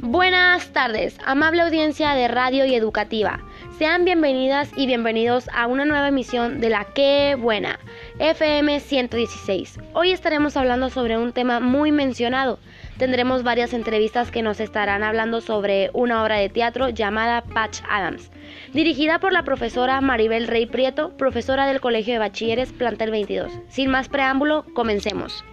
Buenas tardes, amable audiencia de radio y educativa. Sean bienvenidas y bienvenidos a una nueva emisión de la Qué Buena, FM 116. Hoy estaremos hablando sobre un tema muy mencionado. Tendremos varias entrevistas que nos estarán hablando sobre una obra de teatro llamada Patch Adams, dirigida por la profesora Maribel Rey Prieto, profesora del Colegio de Bachilleres Plantel 22. Sin más preámbulo, comencemos.